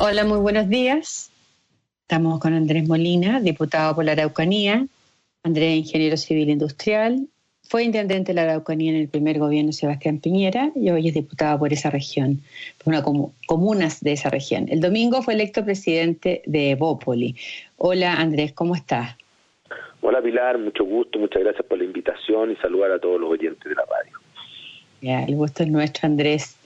Hola, muy buenos días. Estamos con Andrés Molina, diputado por la Araucanía. Andrés, ingeniero civil industrial. Fue intendente de la Araucanía en el primer gobierno de Sebastián Piñera y hoy es diputado por esa región, por una comunas de esa región. El domingo fue electo presidente de Evópoli. Hola, Andrés, ¿cómo estás? Hola, Pilar, mucho gusto, muchas gracias por la invitación y saludar a todos los oyentes de la radio. Ya, el gusto es nuestro, Andrés.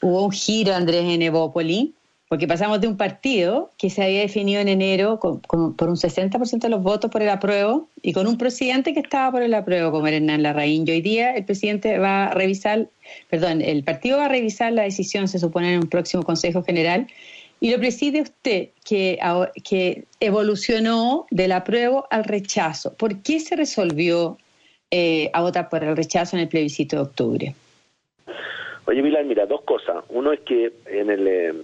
Hubo un giro, Andrés, en Evópoli porque pasamos de un partido que se había definido en enero por un 60% de los votos por el apruebo y con un presidente que estaba por el apruebo, como era Hernán Larraín. Hoy día el presidente va a revisar, perdón, el partido va a revisar la decisión, se supone, en un próximo Consejo General. Y lo preside usted, que, que evolucionó del apruebo al rechazo. ¿Por qué se resolvió eh, a votar por el rechazo en el plebiscito de octubre? Oye, Milán, mira, dos cosas. Uno es que en el...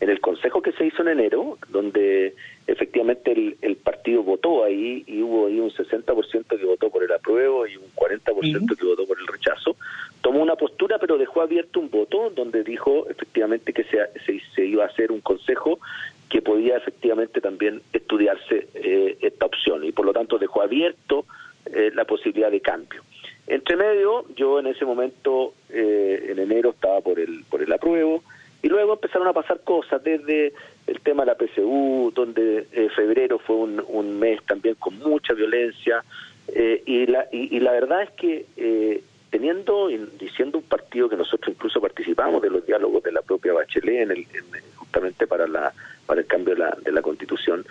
En el consejo que se hizo en enero, donde efectivamente el, partido votó ahí y hubo ahí un 60% que votó por el apruebo y un 40% que votó por el rechazo, tomó una postura pero dejó abierto un voto donde dijo efectivamente que se, se, iba a hacer un consejo que podía efectivamente también estudiarse eh, esta opción y por lo tanto dejó abierto eh, la posibilidad de cambio. Entre medio, yo en ese momento, eh, en enero, estaba por el, por el apruebo, y luego empezaron a pasar cosas, desde el tema de la PSU, donde eh, febrero fue un, mes también con mucha violencia, eh, y, la, y, la verdad es que eh, teniendo, diciendo un partido que nosotros incluso participamos de los diálogos de la propia Bachelet, en el, justamente para, la, para el cambio de la, de la Constitución,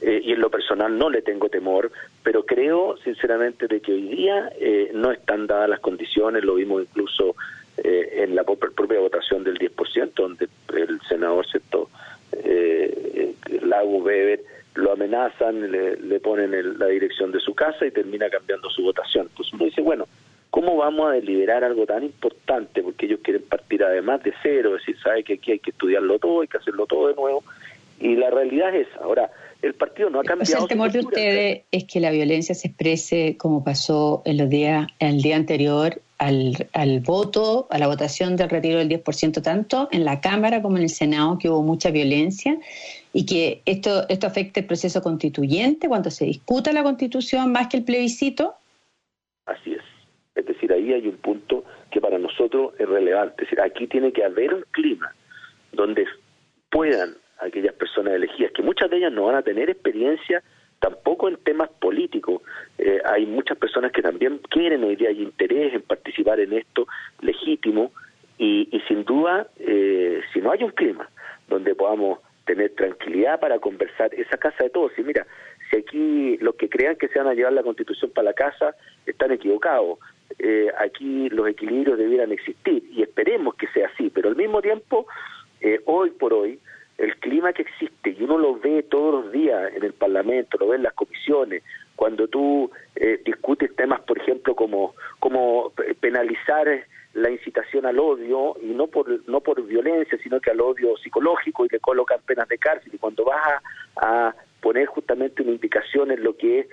y en lo personal no le tengo temor, pero creo sinceramente de que hoy día no están dadas las condiciones, lo vimos incluso eh, en la propia votación del 10%, donde el senador ¿cierto? Eh, Lago Weber lo amenazan, le, ponen la dirección de su casa y termina cambiando su votación. Entonces uno dice, bueno, ¿cómo vamos a deliberar algo tan importante? Porque ellos quieren partir además de cero, decir, sabe que aquí hay que estudiarlo todo, hay que hacerlo todo de nuevo. Y la realidad es Ahora, el partido no ha cambiado. el temor de ustedes es que la violencia se exprese como pasó en los días, el día anterior al, al voto, a la votación del retiro del 10%, tanto en la Cámara como en el Senado, que hubo mucha violencia y que esto, esto afecte el proceso constituyente cuando se discuta la constitución más que el plebiscito? Así es. Es decir, ahí hay un punto que para nosotros es relevante. Es decir, aquí tiene que haber un clima donde puedan aquellas personas elegidas, que muchas de ellas no van a tener experiencia tampoco en temas políticos. Eh, hay muchas personas que también quieren hoy día, hay interés en participar en esto legítimo y, sin duda, eh, si no hay un clima donde podamos tener tranquilidad para conversar, esa casa de todos, y mira, si aquí los que crean que se van a llevar la constitución para la casa están equivocados. Eh, aquí los equilibrios debieran existir y esperemos que sea así, pero al mismo tiempo, hoy por hoy, clima que existe y uno lo ve todos los días en el Parlamento, lo ve en las comisiones, cuando tú eh, discutes temas, por ejemplo, como, como penalizar la incitación al odio y no por no por violencia sino que al odio psicológico y le colocan penas de cárcel y cuando vas a, poner justamente una indicación en lo que es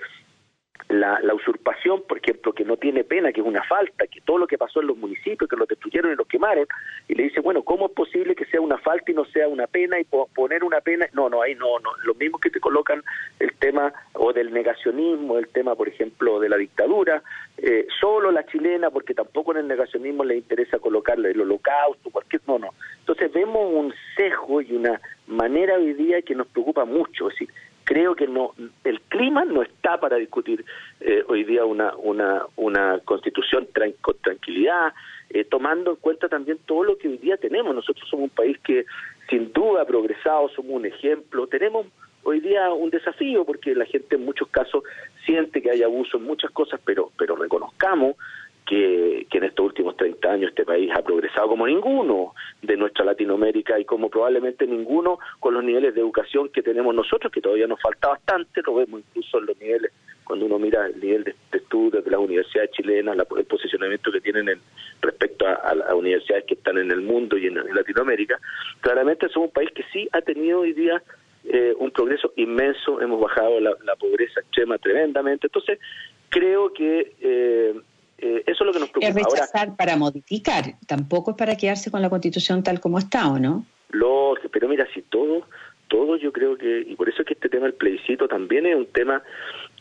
la, la, usurpación, por ejemplo, que no tiene pena, que es una falta, que todo lo que pasó en los municipios, que los destruyeron y los quemaron, y le dice, bueno, ¿cómo es posible que sea una falta y no sea una pena y poner una pena? No, no, ahí no, no. Lo mismo que te colocan el tema o del negacionismo, el tema, por ejemplo, de la dictadura, eh, solo la chilena, porque tampoco en el negacionismo le interesa colocarle el holocausto, cualquier, no, no. Entonces vemos un sesgo y una manera hoy día que nos preocupa mucho, es decir, creo que no el clima no está para discutir eh, hoy día una una una constitución con tranquilidad eh, tomando en cuenta también todo lo que hoy día tenemos. Nosotros somos un país que sin duda ha progresado somos un ejemplo. Tenemos hoy día un desafío porque la gente en muchos casos siente que hay abuso en muchas cosas pero pero reconozcamos que, en estos últimos 30 años este país ha progresado como ninguno de nuestra Latinoamérica y como probablemente ninguno con los niveles de educación que tenemos nosotros, que todavía nos falta bastante, lo vemos incluso en los niveles, cuando uno mira el nivel de, estudios de las universidades chilenas, el posicionamiento que tienen en, respecto a, las universidades que están en el mundo y en, Latinoamérica, claramente somos un país que sí ha tenido hoy día eh, un progreso inmenso, hemos bajado la, pobreza extrema tremendamente, entonces creo que... Eh, eh, eso es lo que nos preocupa. Es rechazar para modificar, tampoco es para quedarse con la constitución tal como está, ¿o no? lógico, pero mira, si todo, todo yo creo que, y por eso es que este tema del plebiscito también es un tema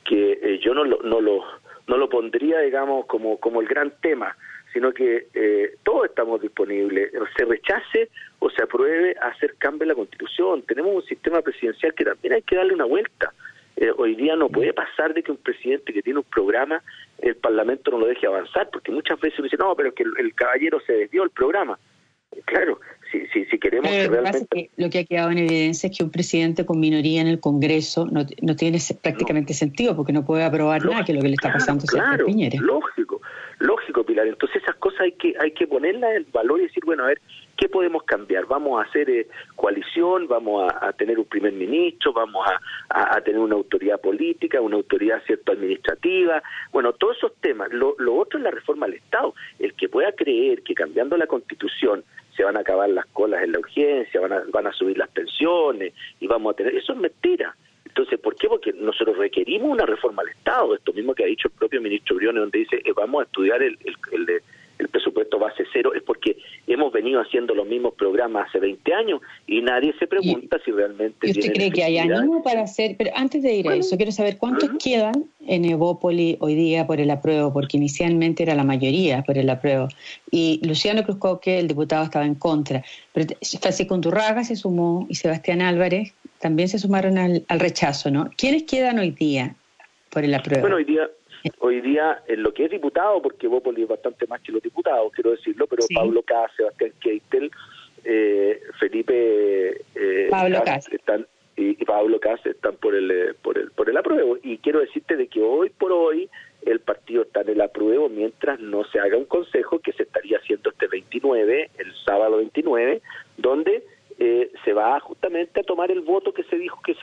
que eh, yo no lo, no lo, no lo pondría, digamos, como, como el gran tema, sino que eh, todos estamos disponibles, se rechace o se apruebe hacer cambio en la Constitución. Tenemos un sistema presidencial que también hay que darle una vuelta. Eh, hoy día no puede pasar de que un presidente que tiene un programa, el Parlamento no lo deje avanzar, porque muchas veces uno dice, no, pero es que el, caballero se desvió el programa. Claro, si, si, si queremos que realmente... lo que ha quedado en evidencia es que un presidente con minoría en el Congreso no, no tiene prácticamente sentido, porque no puede aprobar nada que lo que le está pasando claro, a Piñera. Lógico, lógico, Pilar. Entonces esas cosas hay que, hay que ponerlas en valor y decir, bueno, a ver, ¿qué podemos cambiar? ¿Vamos a hacer eh, coalición? ¿Vamos a, tener un primer ministro? ¿Vamos a, tener una autoridad política, una autoridad cierto administrativa? Bueno, todos esos temas. Lo, lo otro es la reforma al Estado. El que pueda creer que cambiando la Constitución se van a acabar las colas en la urgencia, van a, van a subir las pensiones y vamos a tener... Eso es mentira. Entonces, ¿por qué? Porque nosotros requerimos una reforma al Estado, esto mismo que ha dicho el propio ministro Briones, donde dice, eh, vamos a estudiar el, el, el, el presupuesto base cero es porque hemos venido haciendo los mismos programas hace 20 años y nadie se pregunta si realmente... ¿Y usted cree que hay ánimo para hacer? Pero antes de ir a eso, quiero saber cuántos quedan en Evópoli hoy día por el apruebo, porque inicialmente era la mayoría por el apruebo. Y Luciano Cruzcoque, el diputado, estaba en contra. Pero Francisco se sumó y Sebastián Álvarez también se sumaron al, al rechazo, ¿no? ¿Quiénes quedan hoy día por el apruebo? Bueno, hoy día Hoy día, en lo que es diputado, porque Bópoli es bastante más que los diputados, quiero decirlo, pero Pablo K, Sebastián Keitel, eh, Felipe eh, Pablo están y, Pablo Cas están por el eh, por el por el apruebo. Y quiero decirte de que hoy por hoy el partido está en el apruebo mientras no se haga un consejo que se estaría haciendo este 29 el sábado 29 donde eh, se va justamente a tomar el voto que se dijo que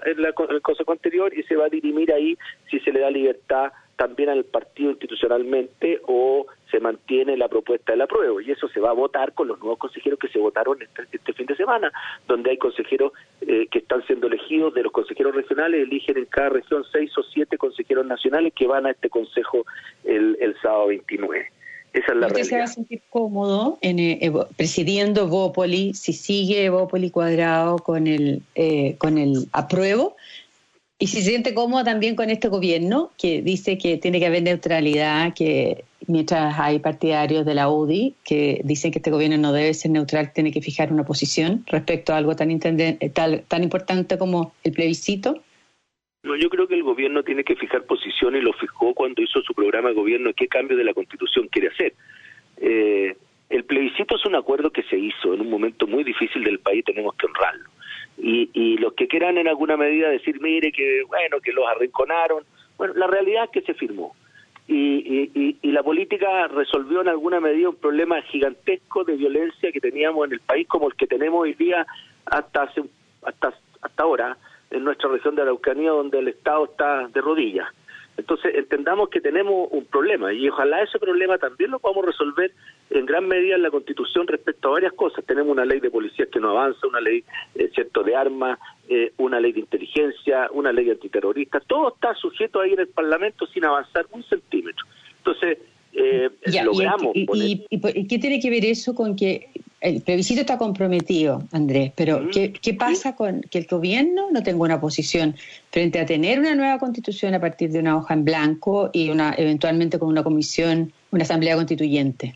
votó la, en, la, el Consejo anterior y se va a dirimir ahí si se le da libertad también al partido institucionalmente o se mantiene la propuesta del apruebo y eso se va a votar con los nuevos consejeros que se votaron este, este fin de semana, donde hay consejeros eh, que están siendo elegidos de los consejeros regionales, eligen en cada región seis o siete consejeros nacionales que van a este consejo el, el sábado 29. Esa es la ¿Usted se va a sentir cómodo en, eh, presidiendo Bópoli si sigue Bópoli cuadrado con el, eh, con el apruebo? Y si se siente cómodo también con este gobierno que dice que tiene que haber neutralidad, que mientras hay partidarios de la UDI que dicen que este gobierno no debe ser neutral, tiene que fijar una posición respecto a algo tan, tan, tan importante como el plebiscito. No, yo creo que el gobierno tiene que fijar posición y lo fijó cuando hizo su programa de gobierno, qué cambio de la constitución quiere hacer. Eh, el plebiscito es un acuerdo que se hizo en un momento muy difícil del país, tenemos que honrarlo. Y, y los que quieran en alguna medida decir, mire, que bueno, que los arrinconaron, bueno, la realidad es que se firmó. Y, y, y, la política resolvió en alguna medida un problema gigantesco de violencia que teníamos en el país como el que tenemos hoy día hasta hace, hasta hasta ahora en nuestra región de Araucanía donde el Estado está de rodillas. Entonces entendamos que tenemos un problema y ojalá ese problema también lo podamos resolver en gran medida en la Constitución respecto a varias cosas. Tenemos una ley de policías que no avanza, una ley eh, cierto de armas, eh, una ley de inteligencia, una ley antiterrorista. Todo está sujeto ahí en el Parlamento sin avanzar un centímetro. Entonces eh, logramos. Y, y, qué tiene que ver eso con que el plebiscito está comprometido, Andrés, pero ¿qué, pasa con que el gobierno no tenga una posición frente a tener una nueva constitución a partir de una hoja en blanco y una eventualmente con una comisión, una asamblea constituyente?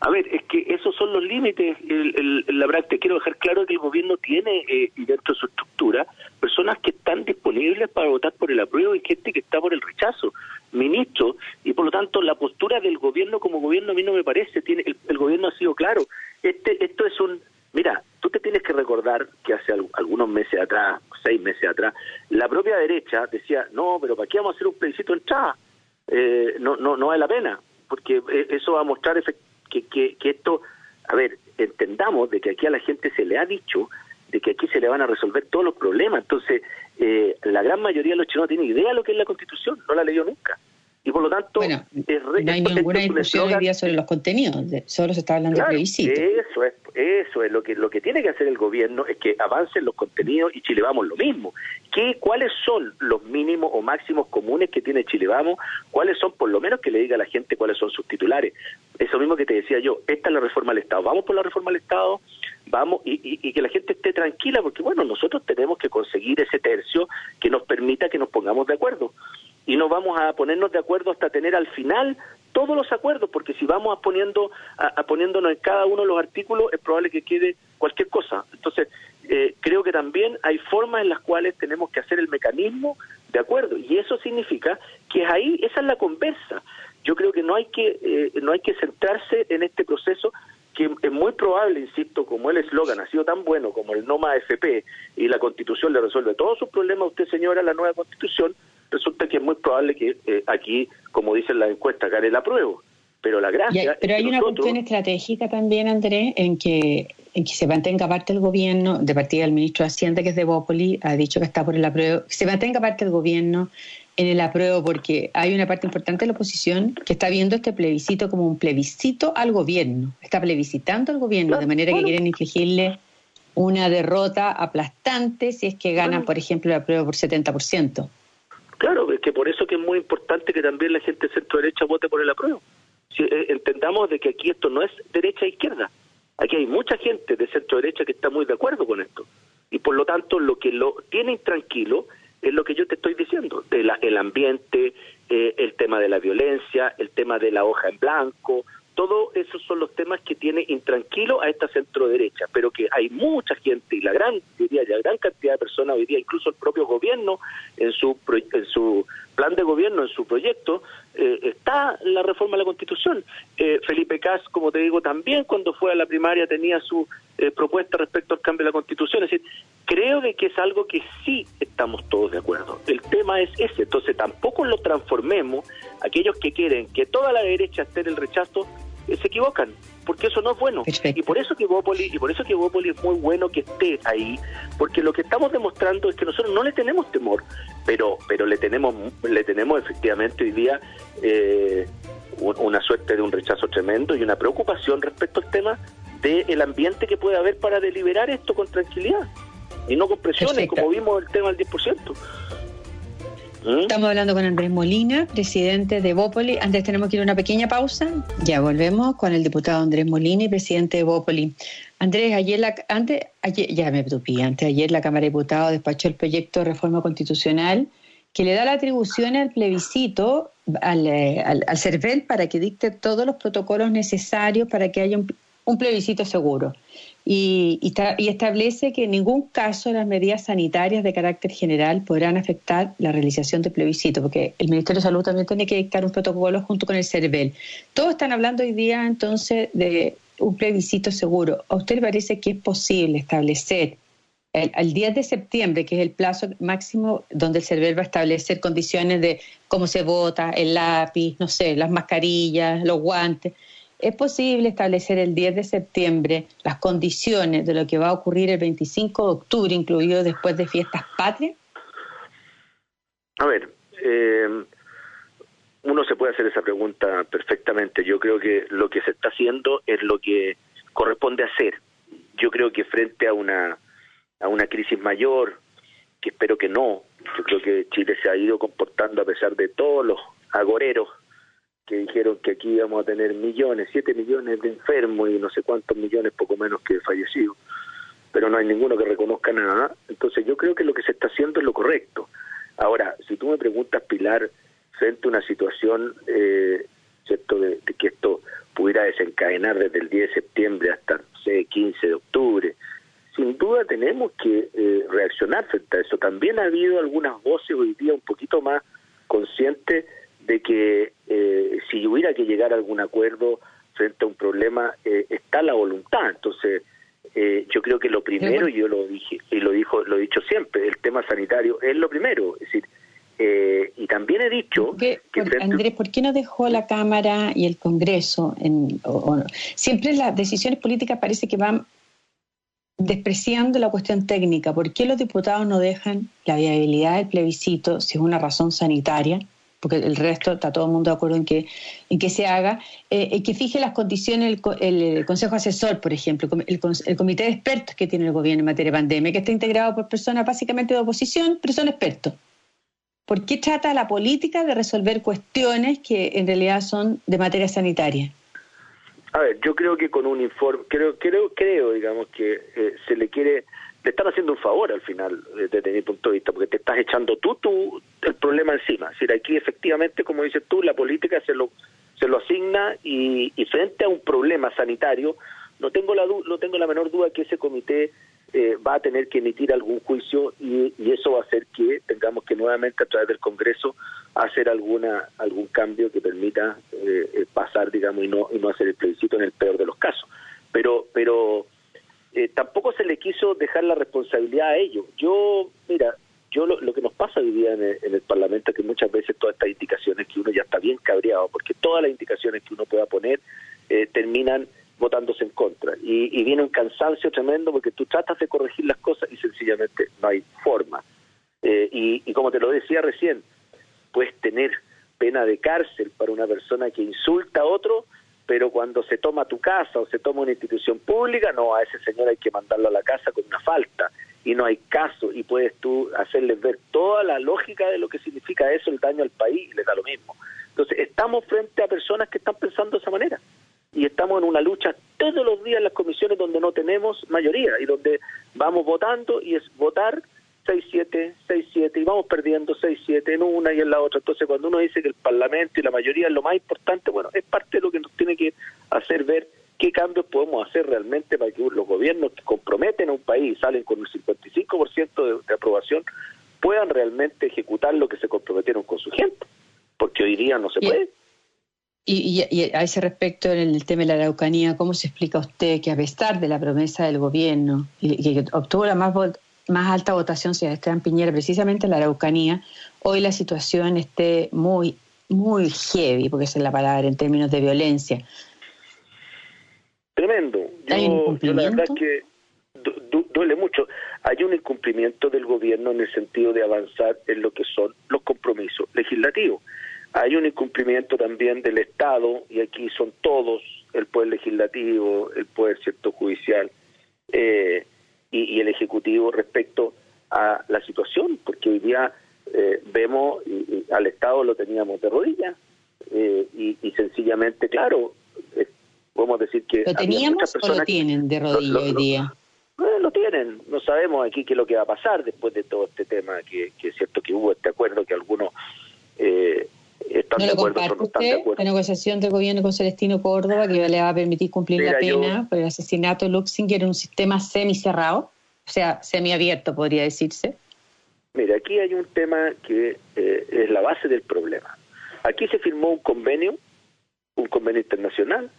A ver, es que esos son los límites. El, la práctica, quiero dejar claro que el gobierno tiene eh, dentro de su estructura personas que están disponibles para votar por el apruebo y gente que está por el rechazo, ministros, y por lo tanto la postura del gobierno como gobierno a mí no me parece. Tiene el, el gobierno ha sido claro. Este, esto es un, mira, tú te tienes que recordar que hace algunos meses atrás, seis meses atrás, la propia derecha decía, no, pero ¿para qué vamos a hacer un plebiscito en entrada? Eh, no, no, no vale la pena, porque eh, eso va a mostrar que, que, que esto, a ver, entendamos de que aquí a la gente se le ha dicho de que aquí se le van a resolver todos los problemas. Entonces, eh, la gran mayoría de los chinos no tiene idea de lo que es la Constitución, no la leyó nunca. Y por lo tanto, no hay ninguna discusión hoy día sobre los contenidos, solo se está hablando de plebiscito. Eso es, eso es lo que lo que tiene que hacer el gobierno es que avancen los contenidos y Chile Vamos lo mismo. ¿Qué, ¿Cuáles son los mínimos o máximos comunes que tiene Chile Vamos? ¿Cuáles son, por lo menos, que le diga a la gente cuáles son sus titulares? Eso mismo que te decía yo, esta es la reforma al Estado. Vamos por la reforma al Estado, vamos y, y, que la gente esté tranquila, porque bueno, nosotros tenemos que conseguir ese tercio que nos permita que nos pongamos de acuerdo y no vamos a ponernos de acuerdo hasta tener al final todos los acuerdos, porque si vamos a poniendo a, poniéndonos en cada uno de los artículos es probable que quede cualquier cosa. Entonces, eh, creo que también hay formas en las cuales tenemos que hacer el mecanismo de acuerdo y eso significa que ahí esa es la conversa. Yo creo que no hay que eh, no hay que centrarse en este proceso que es muy probable, insisto, como el eslogan ha sido tan bueno como el no más FP y la Constitución le resuelve todos sus problemas a usted, señora, la nueva Constitución, resulta que es muy probable que eh, aquí, como dicen las encuestas, gane la prueba. Pero la gracia. pero hay una cuestión estratégica también, Andrés, en que, en que se mantenga parte del gobierno, de partida del ministro de Hacienda, que es de Bópoli, ha dicho que está por el apruebo, que se mantenga parte del gobierno en el apruebo, porque hay una parte importante de la oposición que está viendo este plebiscito como un plebiscito al gobierno, está plebiscitando al gobierno, de manera que quieren infligirle una derrota aplastante si es que ganan, por ejemplo, el apruebo por 70%. Claro, es que por eso que es muy importante que también la gente de centro derecha vote por el apruebo. Si, eh, entendamos de que aquí esto no es derecha e izquierda. Aquí hay mucha gente de centro derecha que está muy de acuerdo con esto. Y por lo tanto, lo que lo tiene intranquilo es lo que yo te estoy diciendo, de el ambiente, eh, el tema de la violencia, el tema de la hoja en blanco, todos esos son los temas que tiene intranquilo a esta centro derecha, pero que hay mucha gente y la gran, diría ya, gran cantidad de personas hoy día, incluso el propio gobierno en su en su plan de gobierno, en su proyecto, eh, está la reforma de la Constitución. Eh, Felipe Cas, como te digo, también cuando fue a la primaria tenía su eh, propuesta respecto al cambio de la Constitución. Es decir, creo de que es algo que sí estamos todos de acuerdo. El tema es ese, entonces tampoco lo transformemos, aquellos que quieren que toda la derecha esté en el rechazo, se equivocan, porque eso no es bueno. Y por eso que Bópoli, y por eso que Bópoli es muy bueno que esté ahí, porque lo que estamos demostrando es que nosotros no le tenemos temor, pero pero le tenemos le tenemos efectivamente hoy día eh, una suerte de un rechazo tremendo y una preocupación respecto al tema del ambiente que puede haber para deliberar esto con tranquilidad y no con presiones, como vimos el tema del 10%. ¿Mm? Estamos hablando con Andrés Molina, presidente de Bópoli. Antes tenemos que ir a una pequeña pausa. Ya volvemos con el diputado Andrés Molina y presidente de Bópoli. Andrés, ayer, la, antes, ayer ya me tupí, antes ayer la Cámara de Diputados despachó el proyecto de reforma constitucional que le da la atribución al plebiscito, al, eh, al, al CERVEL, para que dicte todos los protocolos necesarios para que haya un, un plebiscito seguro y, y, establece que en ningún caso las medidas sanitarias de carácter general podrán afectar la realización del plebiscito, porque el Ministerio de Salud también tiene que dictar un protocolo junto con el CERVEL. Todos están hablando hoy día entonces de un plebiscito seguro. ¿A usted le parece que es posible establecer el, al 10 de septiembre, que es el plazo máximo donde el CERVEL va a establecer condiciones de cómo se vota, el lápiz, no sé, las mascarillas, los guantes? ¿Es posible establecer el 10 de septiembre las condiciones de lo que va a ocurrir el 25 de octubre, incluido después de fiestas patrias? A ver, eh, uno se puede hacer esa pregunta perfectamente. Yo creo que lo que se está haciendo es lo que corresponde hacer. Yo creo que frente a una a una crisis mayor, que espero que no, yo creo que Chile se ha ido comportando a pesar de todos los agoreros que dijeron que aquí íbamos a tener millones, siete millones de enfermos y no sé cuántos millones, poco menos que fallecidos, pero no hay ninguno que reconozca nada. Entonces yo creo que lo que se está haciendo es lo correcto. Ahora, si tú me preguntas, Pilar, frente a una situación, eh, ¿cierto?, de, que esto pudiera desencadenar desde el 10 de septiembre hasta, sé, 15 de octubre, sin duda tenemos que eh, reaccionar frente a eso. También ha habido algunas voces hoy día un poquito más conscientes de que eh, si hubiera que llegar a algún acuerdo frente a un problema, eh, está la voluntad. Entonces, eh, yo creo que lo primero, y yo lo dije, y lo dijo, lo he dicho siempre, el tema sanitario es lo primero. Es decir, y también he dicho que Andrés, ¿por qué no dejó la Cámara y el Congreso? En, siempre las decisiones políticas parece que van despreciando la cuestión técnica. ¿Por qué los diputados no dejan la viabilidad del plebiscito si es una razón sanitaria? porque el resto está todo el mundo de acuerdo en que, en que se haga, eh, que fije las condiciones el, Consejo Asesor, por ejemplo, el, el, comité de expertos que tiene el gobierno en materia de pandemia, que está integrado por personas básicamente de oposición, pero son expertos. ¿Por qué trata la política de resolver cuestiones que en realidad son de materia sanitaria? A ver, yo creo que con un informe, creo, creo, creo, digamos que eh, se le quiere, te están haciendo un favor al final, eh, desde mi punto de vista, porque te estás echando tú, tú el problema encima. Es decir, aquí efectivamente, como dices tú, la política se lo se lo asigna y, y frente a un problema sanitario, no tengo la no tengo la menor duda que ese comité eh, va a tener que emitir algún juicio y, eso va a hacer que tengamos que nuevamente a través del Congreso hacer alguna algún cambio que permita eh, eh, pasar, digamos, y no y no hacer el plebiscito en el peor de los casos. Pero pero tampoco se le quiso dejar la responsabilidad a ellos. Yo, mira, yo lo, que nos pasa hoy día en el, en el, Parlamento es que muchas veces todas estas indicaciones que uno ya está bien cabreado, porque todas las indicaciones que uno pueda poner terminan votándose en contra. Y, viene un cansancio tremendo porque tú tratas de corregir las cosas y sencillamente no hay forma. Eh, y, como te lo decía recién, puedes tener pena de cárcel para una persona que insulta a otro, pero cuando se toma tu casa o se toma una institución pública, no, a ese señor hay que mandarlo a la casa con una falta y no hay caso y puedes tú hacerles ver toda la lógica de lo que significa eso, el daño al país, y les da lo mismo. Entonces, estamos frente a personas que están pensando de esa manera y estamos en una lucha todos los días en las comisiones donde no tenemos mayoría y donde vamos votando y es votar 6-7, 6-7 y vamos perdiendo 6-7 en una y en la otra. Entonces cuando uno dice que el Parlamento y la mayoría es lo más importante, bueno, es parte de lo que nos tiene que hacer ver qué cambios podemos hacer realmente para que los gobiernos que comprometen a un país y salen con el 55% de, de aprobación puedan realmente ejecutar lo que se comprometieron con su gente, porque hoy día no se puede. Y, a ese respecto, en el tema de la Araucanía, ¿cómo se explica usted que a pesar de la promesa del gobierno y, que obtuvo la más, más alta votación, sea Esteban Piñera, precisamente en la Araucanía, hoy la situación esté muy, muy heavy, porque esa es la palabra, en términos de violencia? Tremendo. Yo, la verdad es que duele mucho. Hay un incumplimiento del gobierno en el sentido de avanzar en lo que son los compromisos legislativos hay un incumplimiento también del Estado, y aquí son todos, el Poder Legislativo, el Poder cierto judicial eh, y, el Ejecutivo respecto a la situación, porque hoy día eh, vemos al Estado lo teníamos de rodillas eh, y, sencillamente, claro, podemos decir que... ¿Lo teníamos o lo tienen de rodillas hoy día? lo tienen, no sabemos aquí qué es lo que va a pasar después de todo este tema, que, que es cierto que hubo este acuerdo que algunos eh, están de acuerdo, no están de acuerdo. La negociación del gobierno con Celestino Córdoba que le va a permitir cumplir la pena por el asesinato de Luxinger en un sistema semi-cerrado, o sea, semi-abierto podría decirse. Mira, aquí hay un tema que eh, es la base del problema. Aquí se firmó un convenio, un convenio internacional,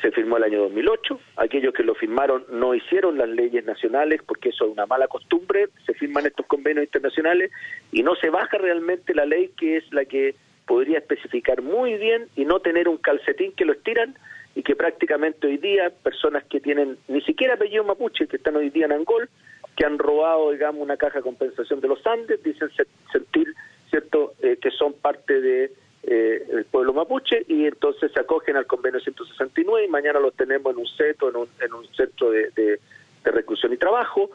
se firmó el año 2008, aquellos que lo firmaron no hicieron las leyes nacionales porque eso es una mala costumbre, se firman estos convenios internacionales y no se baja realmente la ley que es la que podría especificar muy bien y no tener un calcetín que lo estiran y que prácticamente hoy día personas que tienen ni siquiera apellido mapuche, que están hoy día en Angol, que han robado, digamos, una caja de compensación de los Andes, dicen sentir, ¿cierto?, eh, que son parte de eh, el pueblo mapuche y entonces se acogen al convenio 169 y mañana los tenemos en un seto, en un, en un centro de, de, reclusión y trabajo.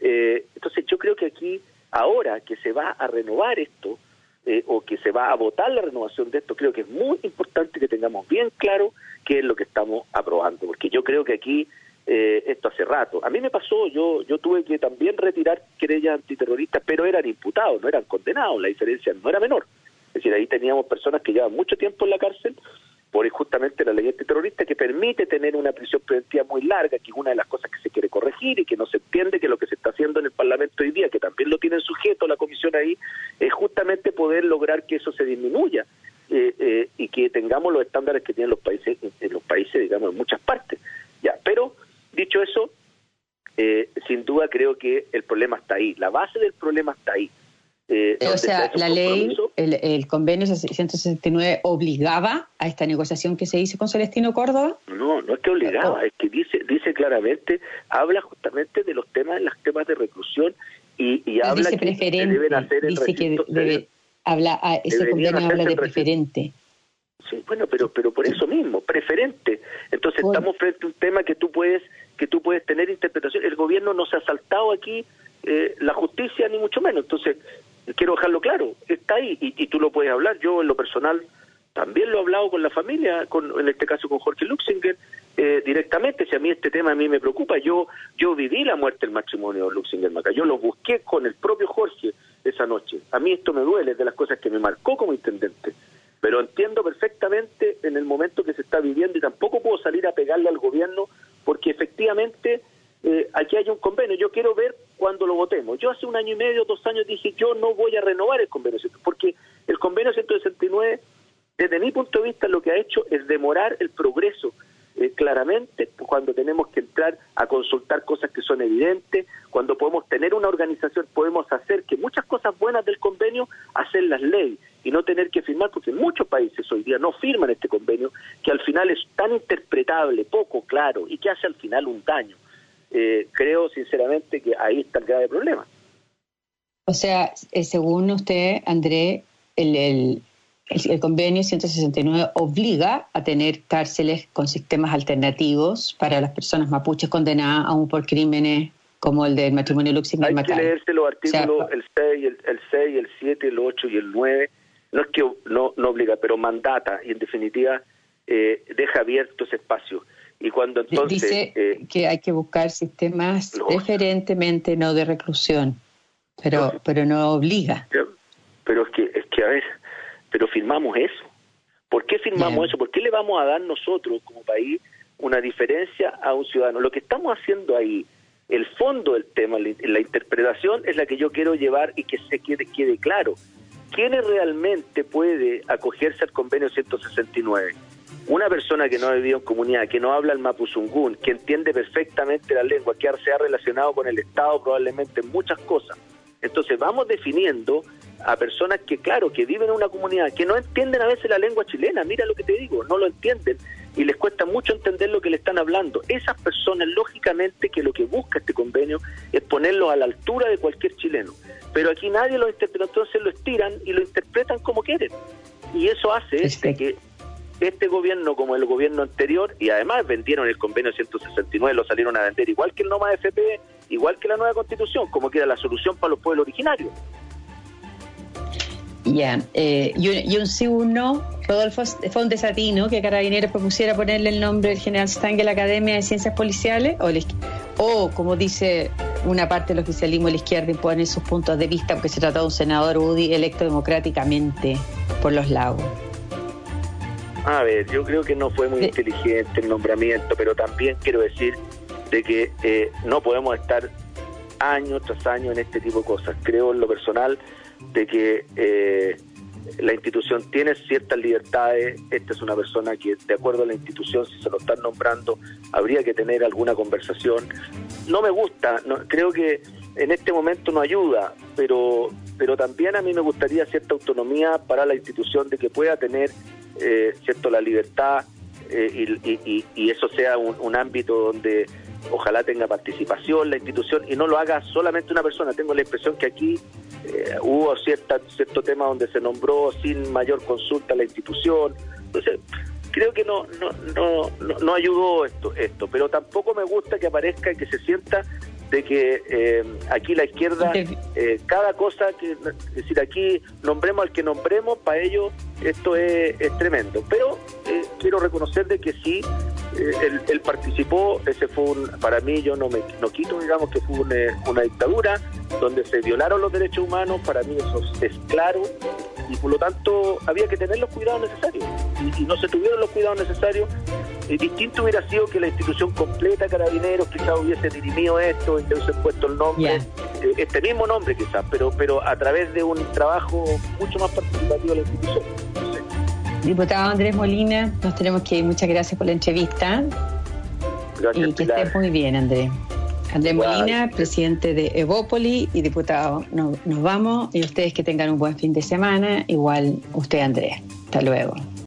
Eh, entonces yo creo que aquí, ahora que se va a renovar esto, eh, o que se va a votar la renovación de esto, creo que es muy importante que tengamos bien claro qué es lo que estamos aprobando, porque yo creo que aquí eh, esto hace rato. A mí me pasó, yo yo tuve que también retirar querellas antiterroristas, pero eran imputados, no eran condenados, la diferencia no era menor. Es decir, ahí teníamos personas que llevan mucho tiempo en la cárcel por justamente la ley antiterrorista que permite tener una prisión preventiva muy larga, que es una de las cosas que se quiere corregir y que no se entiende que lo que se está haciendo en el Parlamento hoy día, que también lo tienen sujeto la comisión ahí, es justamente poder lograr que eso se disminuya eh, eh, y que tengamos los estándares que tienen los países, en los países, digamos, en muchas partes. Ya, pero dicho eso, eh, sin duda creo que el problema está ahí, la base del problema está ahí. Eh, o sea, la ley, el, el, convenio 669 obligaba a esta negociación que se hizo con Celestino Córdoba. No, no es que obligaba, es que dice dice claramente, habla justamente de los temas, los temas de reclusión y, y habla que deben hacer el dice que debe, habla, ah, ese convenio habla de preferente. Sí, bueno, pero pero por eso mismo, preferente. Entonces estamos frente a un tema que tú puedes que tú puedes tener interpretación. El gobierno no se ha saltado aquí eh, la justicia ni mucho menos. Entonces quiero dejarlo claro, está ahí y, y, tú lo puedes hablar. Yo en lo personal también lo he hablado con la familia, con, en este caso con Jorge Luxinger, eh, directamente. Si a mí este tema a mí me preocupa, yo yo viví la muerte del matrimonio Luxinger Maca. Yo lo busqué con el propio Jorge esa noche. A mí esto me duele, es de las cosas que me marcó como intendente. Pero entiendo perfectamente en el momento que se está viviendo y tampoco puedo salir a pegarle al gobierno porque efectivamente eh, aquí hay un convenio. Yo quiero ver cuando lo votemos. Yo hace un año y medio, dos años dije yo no voy a renovar el convenio porque el convenio 169 desde mi punto de vista lo que ha hecho es demorar el progreso eh, claramente cuando tenemos que entrar a consultar cosas que son evidentes, cuando podemos tener una organización, podemos hacer que muchas cosas buenas del convenio, hacer las leyes y no tener que firmar, porque muchos países hoy día no firman este convenio, que al final es tan interpretable, poco claro y que hace al final un daño. Eh, creo sinceramente que ahí está el grave problema. O sea, eh, según usted, André, el, el, convenio 169 obliga a tener cárceles con sistemas alternativos para las personas mapuches condenadas aún por crímenes como el del matrimonio Luxemburgo. Hay que leerse los artículos, el, 6, el, el 6, el 7, el 8 y el 9. No es que no, no obliga, pero mandata y en definitiva eh, deja abierto ese espacio. Y cuando entonces... Dice eh, que hay que buscar sistemas preferentemente no de reclusión, pero, pero no obliga. Pero es que, es que a ver pero firmamos eso. ¿Por qué firmamos eso? ¿Por qué le vamos a dar nosotros como país una diferencia a un ciudadano? Lo que estamos haciendo ahí, el fondo del tema, la interpretación es la que yo quiero llevar y que se quede, quede claro. ¿Quién realmente puede acogerse al convenio 169? Una persona que no ha vivido en comunidad, que no habla el mapuzungún, que entiende perfectamente la lengua, que se ha relacionado con el Estado probablemente en muchas cosas. Entonces vamos definiendo a personas que, claro, que viven en una comunidad, que no entienden a veces la lengua chilena, mira lo que te digo, no lo entienden y les cuesta mucho entender lo que le están hablando. Esas personas, lógicamente, que lo que busca este convenio es ponerlos a la altura de cualquier chileno. Pero aquí nadie lo interpreta, entonces lo estiran y lo interpretan como quieren. Y eso hace que este gobierno, como el gobierno anterior, y además vendieron el convenio 169, lo salieron a vender igual que el NOMA FP, igual que la nueva constitución, como que era la solución para los pueblos originarios. Ya, eh, y, un, sí, un no. Rodolfo fue un desatino que Carabineros propusiera ponerle el nombre del general Stang a la Academia de Ciencias Policiales, o, como dice una parte del oficialismo de la izquierda, impone sus puntos de vista porque se trata de un senador UDI electo democráticamente por los lagos. A ver, yo creo que no fue muy inteligente el nombramiento, pero también quiero decir de que eh, no podemos estar año tras año en este tipo de cosas. Creo en lo personal de que eh, la institución tiene ciertas libertades. Esta es una persona que, de acuerdo a la institución, si se lo están nombrando, habría que tener alguna conversación. No me gusta, no, creo que en este momento no ayuda, pero, pero también a mí me gustaría cierta autonomía para la institución de que pueda tener, eh, cierto, la libertad eh, y, eso sea un, un ámbito donde ojalá tenga participación la institución y no lo haga solamente una persona. Tengo la impresión que aquí eh, hubo cierta, cierto tema donde se nombró sin mayor consulta la institución. Entonces, creo que no, no, no, no, ayudó esto, esto, pero tampoco me gusta que aparezca y que se sienta de que eh, aquí la izquierda, eh, cada cosa, que, es decir, aquí nombremos al que nombremos, para ellos esto es, tremendo. Pero eh, quiero reconocer de que sí, él, participó, ese fue un, para mí yo no me no quito, digamos, que fue una dictadura donde se violaron los derechos humanos, para mí eso es claro, y por lo tanto había que tener los cuidados necesarios. Y, no se tuvieron los cuidados necesarios, y distinto hubiera sido que la institución completa, Carabineros, quizás hubiese dirimido esto, y hubiese puesto el nombre, eh, este mismo nombre quizás, pero, pero a través de un trabajo mucho más participativo de la institución. Diputado Andrés Molina, nos tenemos que ir. Muchas gracias por la entrevista. Gracias, y que estés muy bien, Andrés. Andrés Molina, presidente de Evópoli y diputado. Nos, nos vamos y ustedes que tengan un buen fin de semana. Igual usted, Andrés. Hasta luego.